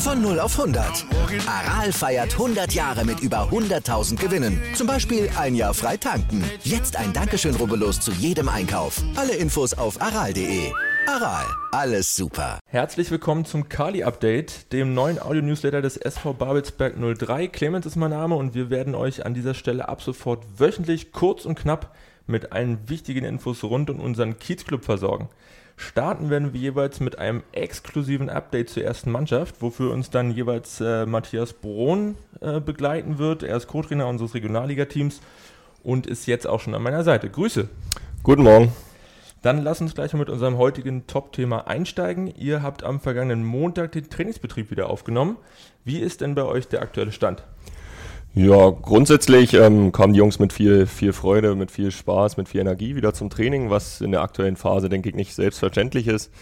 Von 0 auf 100. Aral feiert 100 Jahre mit über 100.000 Gewinnen. Zum Beispiel ein Jahr frei tanken. Jetzt ein Dankeschön, rubbellos zu jedem Einkauf. Alle Infos auf aral.de. Aral, alles super. Herzlich willkommen zum Kali Update, dem neuen Audio-Newsletter des SV Babelsberg 03. Clemens ist mein Name und wir werden euch an dieser Stelle ab sofort wöchentlich kurz und knapp mit allen wichtigen Infos rund um unseren Kiezclub versorgen. Starten werden wir jeweils mit einem exklusiven Update zur ersten Mannschaft, wofür uns dann jeweils äh, Matthias Brohn äh, begleiten wird. Er ist Co-Trainer unseres Regionalliga-Teams und ist jetzt auch schon an meiner Seite. Grüße. Guten Morgen. Dann lass uns gleich mal mit unserem heutigen Top-Thema einsteigen. Ihr habt am vergangenen Montag den Trainingsbetrieb wieder aufgenommen. Wie ist denn bei euch der aktuelle Stand? Ja, grundsätzlich ähm, kamen die Jungs mit viel, viel Freude, mit viel Spaß, mit viel Energie wieder zum Training, was in der aktuellen Phase, denke ich, nicht selbstverständlich ist,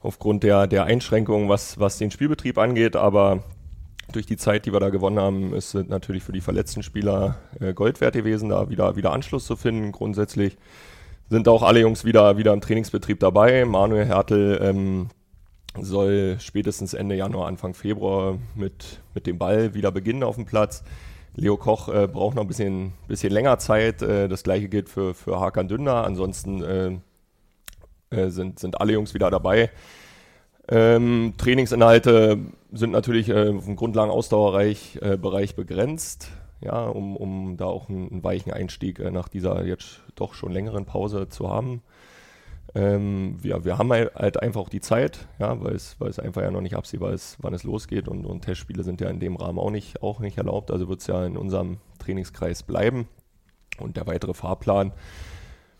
aufgrund der, der Einschränkungen, was, was den Spielbetrieb angeht. Aber durch die Zeit, die wir da gewonnen haben, ist es natürlich für die verletzten Spieler äh, Gold wert gewesen, da wieder, wieder Anschluss zu finden. Grundsätzlich sind auch alle Jungs wieder, wieder im Trainingsbetrieb dabei. Manuel Hertel ähm, soll spätestens Ende Januar, Anfang Februar mit, mit dem Ball wieder beginnen auf dem Platz. Leo Koch äh, braucht noch ein bisschen, bisschen länger Zeit. Äh, das gleiche gilt für, für Hakan Dündar. Ansonsten äh, äh, sind, sind alle Jungs wieder dabei. Ähm, Trainingsinhalte sind natürlich äh, auf dem Grundlagen-Ausdauerbereich äh, begrenzt, ja, um, um da auch einen, einen weichen Einstieg nach dieser jetzt doch schon längeren Pause zu haben. Ähm, ja, wir haben halt, halt einfach auch die Zeit, ja, weil es, weil es einfach ja noch nicht absehbar ist, wann es losgeht und, und Testspiele sind ja in dem Rahmen auch nicht, auch nicht erlaubt, also wird es ja in unserem Trainingskreis bleiben. Und der weitere Fahrplan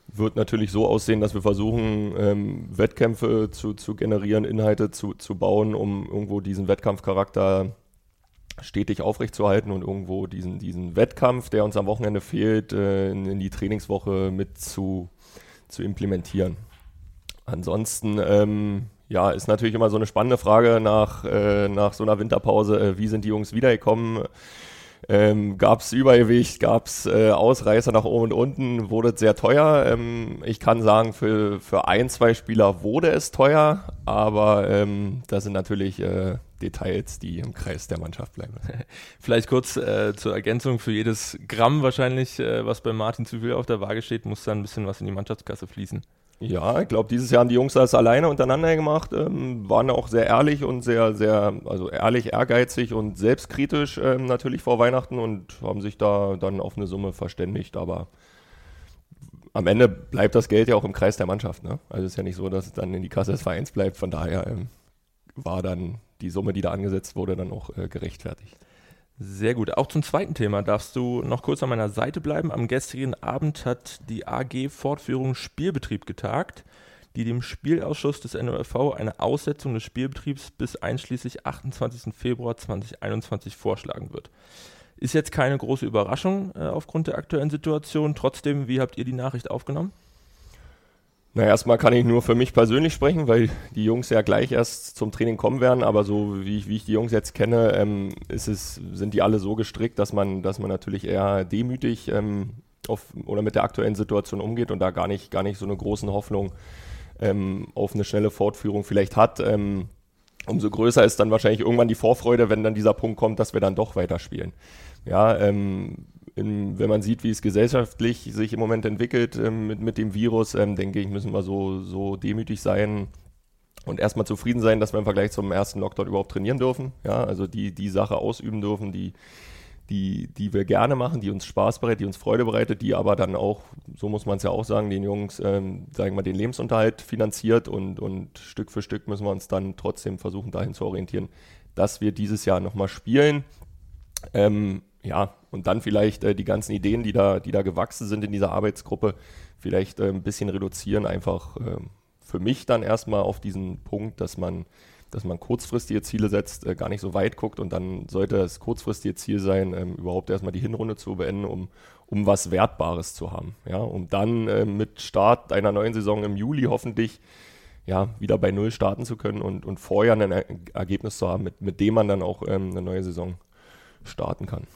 wird natürlich so aussehen, dass wir versuchen, ähm, Wettkämpfe zu, zu generieren, Inhalte zu, zu bauen, um irgendwo diesen Wettkampfcharakter stetig aufrechtzuerhalten und irgendwo diesen, diesen Wettkampf, der uns am Wochenende fehlt, äh, in, in die Trainingswoche mit zu, zu implementieren. Ansonsten, ähm, ja, ist natürlich immer so eine spannende Frage nach, äh, nach so einer Winterpause. Äh, wie sind die Jungs wiedergekommen? Ähm, gab es Übergewicht, gab es äh, Ausreißer nach oben und unten, wurde es sehr teuer. Ähm, ich kann sagen, für, für ein, zwei Spieler wurde es teuer, aber ähm, das sind natürlich äh, Details, die im Kreis der Mannschaft bleiben. Vielleicht kurz äh, zur Ergänzung, für jedes Gramm wahrscheinlich, äh, was bei Martin zu viel auf der Waage steht, muss dann ein bisschen was in die Mannschaftskasse fließen. Ja, ich glaube, dieses Jahr haben die Jungs das alleine untereinander gemacht, ähm, waren auch sehr ehrlich und sehr, sehr, also ehrlich, ehrgeizig und selbstkritisch ähm, natürlich vor Weihnachten und haben sich da dann auf eine Summe verständigt, aber am Ende bleibt das Geld ja auch im Kreis der Mannschaft. Ne? Also es ist ja nicht so, dass es dann in die Kasse des Vereins bleibt, von daher ähm, war dann die Summe, die da angesetzt wurde, dann auch äh, gerechtfertigt. Sehr gut. Auch zum zweiten Thema darfst du noch kurz an meiner Seite bleiben. Am gestrigen Abend hat die AG Fortführung Spielbetrieb getagt, die dem Spielausschuss des NOFV eine Aussetzung des Spielbetriebs bis einschließlich 28. Februar 2021 vorschlagen wird. Ist jetzt keine große Überraschung äh, aufgrund der aktuellen Situation. Trotzdem, wie habt ihr die Nachricht aufgenommen? Na, erstmal kann ich nur für mich persönlich sprechen, weil die Jungs ja gleich erst zum Training kommen werden, aber so wie ich, wie ich die Jungs jetzt kenne, ähm, ist es, sind die alle so gestrickt, dass man, dass man natürlich eher demütig ähm, auf, oder mit der aktuellen Situation umgeht und da gar nicht, gar nicht so eine große Hoffnung ähm, auf eine schnelle Fortführung vielleicht hat. Ähm, umso größer ist dann wahrscheinlich irgendwann die Vorfreude, wenn dann dieser Punkt kommt, dass wir dann doch weiterspielen. Ja, ähm, in, wenn man sieht, wie es gesellschaftlich sich im Moment entwickelt ähm, mit, mit dem Virus, ähm, denke ich, müssen wir so, so demütig sein und erstmal zufrieden sein, dass wir im Vergleich zum ersten Lockdown überhaupt trainieren dürfen. Ja, also die, die Sache ausüben dürfen, die, die, die wir gerne machen, die uns Spaß bereitet, die uns Freude bereitet, die aber dann auch, so muss man es ja auch sagen, den Jungs, ähm, sagen wir, den Lebensunterhalt finanziert und, und Stück für Stück müssen wir uns dann trotzdem versuchen, dahin zu orientieren, dass wir dieses Jahr nochmal spielen. Ähm, ja, und dann vielleicht äh, die ganzen Ideen, die da, die da gewachsen sind in dieser Arbeitsgruppe, vielleicht äh, ein bisschen reduzieren, einfach äh, für mich dann erstmal auf diesen Punkt, dass man dass man kurzfristige Ziele setzt, äh, gar nicht so weit guckt und dann sollte das kurzfristige Ziel sein, ähm, überhaupt erstmal die Hinrunde zu beenden, um, um was Wertbares zu haben. Ja, um dann äh, mit Start einer neuen Saison im Juli hoffentlich ja, wieder bei Null starten zu können und, und vorher ein Ergebnis zu haben, mit, mit dem man dann auch ähm, eine neue Saison starten kann.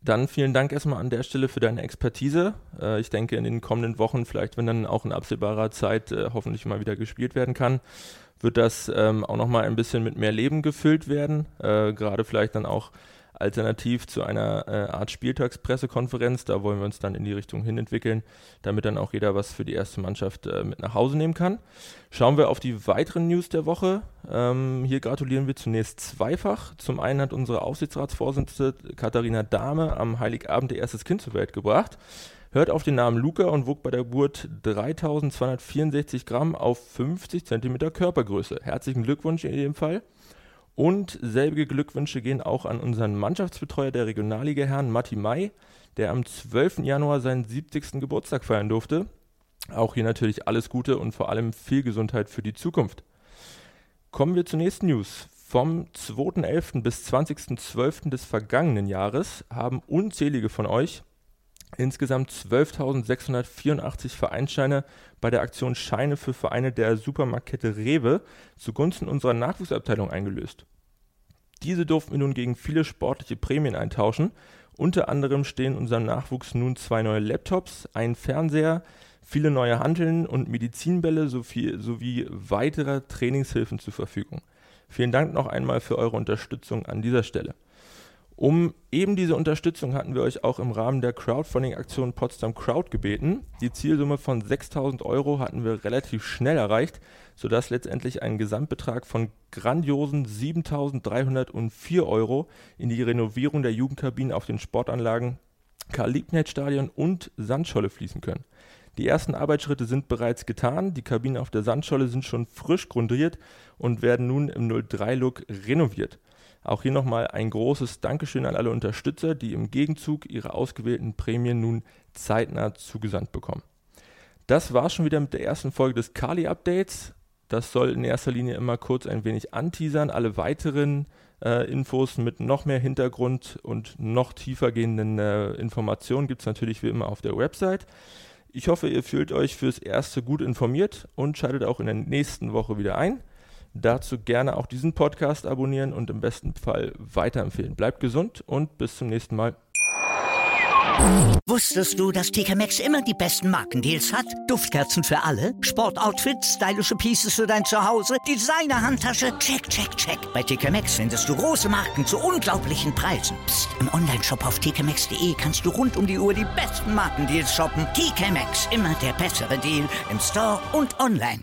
Dann vielen Dank erstmal an der Stelle für deine Expertise. Äh, ich denke, in den kommenden Wochen, vielleicht wenn dann auch in absehbarer Zeit äh, hoffentlich mal wieder gespielt werden kann, wird das ähm, auch nochmal ein bisschen mit mehr Leben gefüllt werden. Äh, Gerade vielleicht dann auch alternativ zu einer äh, Art Spieltagspressekonferenz. Da wollen wir uns dann in die Richtung hin entwickeln, damit dann auch jeder was für die erste Mannschaft äh, mit nach Hause nehmen kann. Schauen wir auf die weiteren News der Woche. Ähm, hier gratulieren wir zunächst zweifach. Zum einen hat unsere Aufsichtsratsvorsitzende Katharina Dahme am Heiligabend ihr erstes Kind zur Welt gebracht. Hört auf den Namen Luca und wog bei der Geburt 3264 Gramm auf 50 Zentimeter Körpergröße. Herzlichen Glückwunsch in dem Fall. Und selbige Glückwünsche gehen auch an unseren Mannschaftsbetreuer der Regionalliga Herrn Matti Mai, der am 12. Januar seinen 70. Geburtstag feiern durfte. Auch hier natürlich alles Gute und vor allem viel Gesundheit für die Zukunft. Kommen wir zur nächsten News. Vom 2.11. bis 20.12. des vergangenen Jahres haben unzählige von euch insgesamt 12.684 Vereinsscheine bei der Aktion Scheine für Vereine der Supermarktkette Rewe zugunsten unserer Nachwuchsabteilung eingelöst. Diese durften wir nun gegen viele sportliche Prämien eintauschen. Unter anderem stehen unserem Nachwuchs nun zwei neue Laptops, ein Fernseher, viele neue Hanteln und Medizinbälle sowie, sowie weitere Trainingshilfen zur Verfügung. Vielen Dank noch einmal für eure Unterstützung an dieser Stelle. Um eben diese Unterstützung hatten wir euch auch im Rahmen der Crowdfunding-Aktion Potsdam Crowd gebeten. Die Zielsumme von 6000 Euro hatten wir relativ schnell erreicht, sodass letztendlich ein Gesamtbetrag von grandiosen 7304 Euro in die Renovierung der Jugendkabinen auf den Sportanlagen Karl-Liebknecht-Stadion und Sandscholle fließen können. Die ersten Arbeitsschritte sind bereits getan. Die Kabinen auf der Sandscholle sind schon frisch grundiert und werden nun im 03-Look renoviert. Auch hier nochmal ein großes Dankeschön an alle Unterstützer, die im Gegenzug ihre ausgewählten Prämien nun zeitnah zugesandt bekommen. Das war schon wieder mit der ersten Folge des Kali-Updates. Das soll in erster Linie immer kurz ein wenig anteasern. Alle weiteren äh, Infos mit noch mehr Hintergrund und noch tiefer gehenden äh, Informationen gibt es natürlich wie immer auf der Website. Ich hoffe, ihr fühlt euch fürs Erste gut informiert und schaltet auch in der nächsten Woche wieder ein. Dazu gerne auch diesen Podcast abonnieren und im besten Fall weiterempfehlen. Bleibt gesund und bis zum nächsten Mal. Wusstest du, dass TK Maxx immer die besten Markendeals hat? Duftkerzen für alle, Sportoutfits, stylische Pieces für dein Zuhause, Designer-Handtasche, check, check, check. Bei TK Maxx findest du große Marken zu unglaublichen Preisen. Psst. im Onlineshop auf tkmaxx.de kannst du rund um die Uhr die besten Markendeals shoppen. TK Maxx, immer der bessere Deal im Store und online.